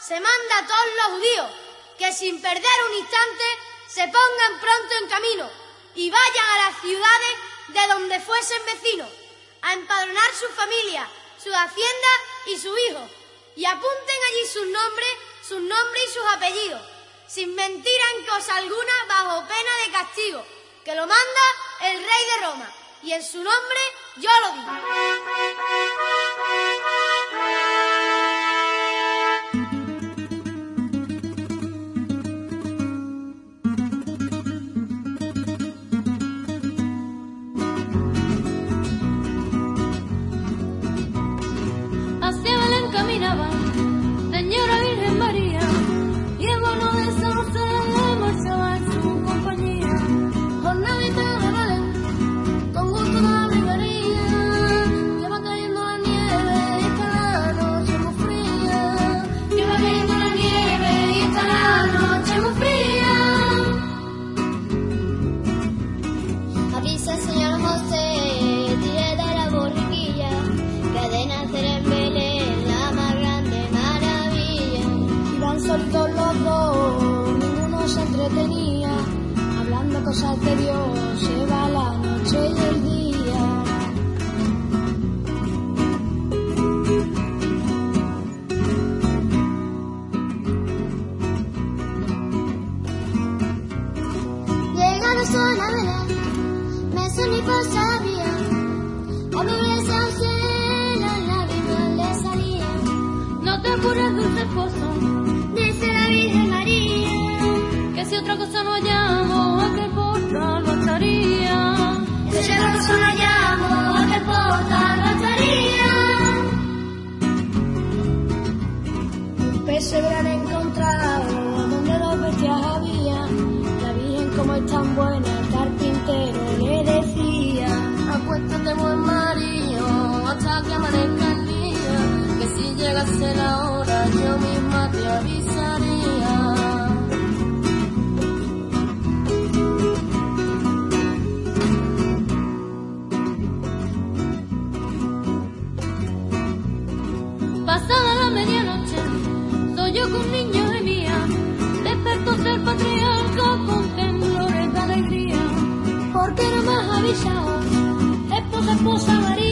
se manda a todos los judíos que sin perder un instante se pongan pronto en camino y vayan a las ciudades de donde fuesen vecinos a empadronar su familia, su hacienda y su hijo y apunten allí sus nombres, sus nombres y sus apellidos, sin mentira en cosa alguna bajo pena de castigo, que lo manda el rey de Roma y en su nombre yo lo digo. caminaban cosas de Dios se va la noche y el día. Llegaron sola Belén, me soní por sabía, a mi un cielo, lágrimas le salían. No te apures, dulce esposo, otra cosa no hallamos, aquel portal no estaría. Que si otra cosa no hallamos, aquel portal no estaría. Un pesebre han encontrado donde dos bestias había. La Virgen como es tan buena, el carpintero le decía. Acuéstate buen María, hasta que amanezca el día, que si llegase la hora yo misma te avisaría. Esposa, esposa María.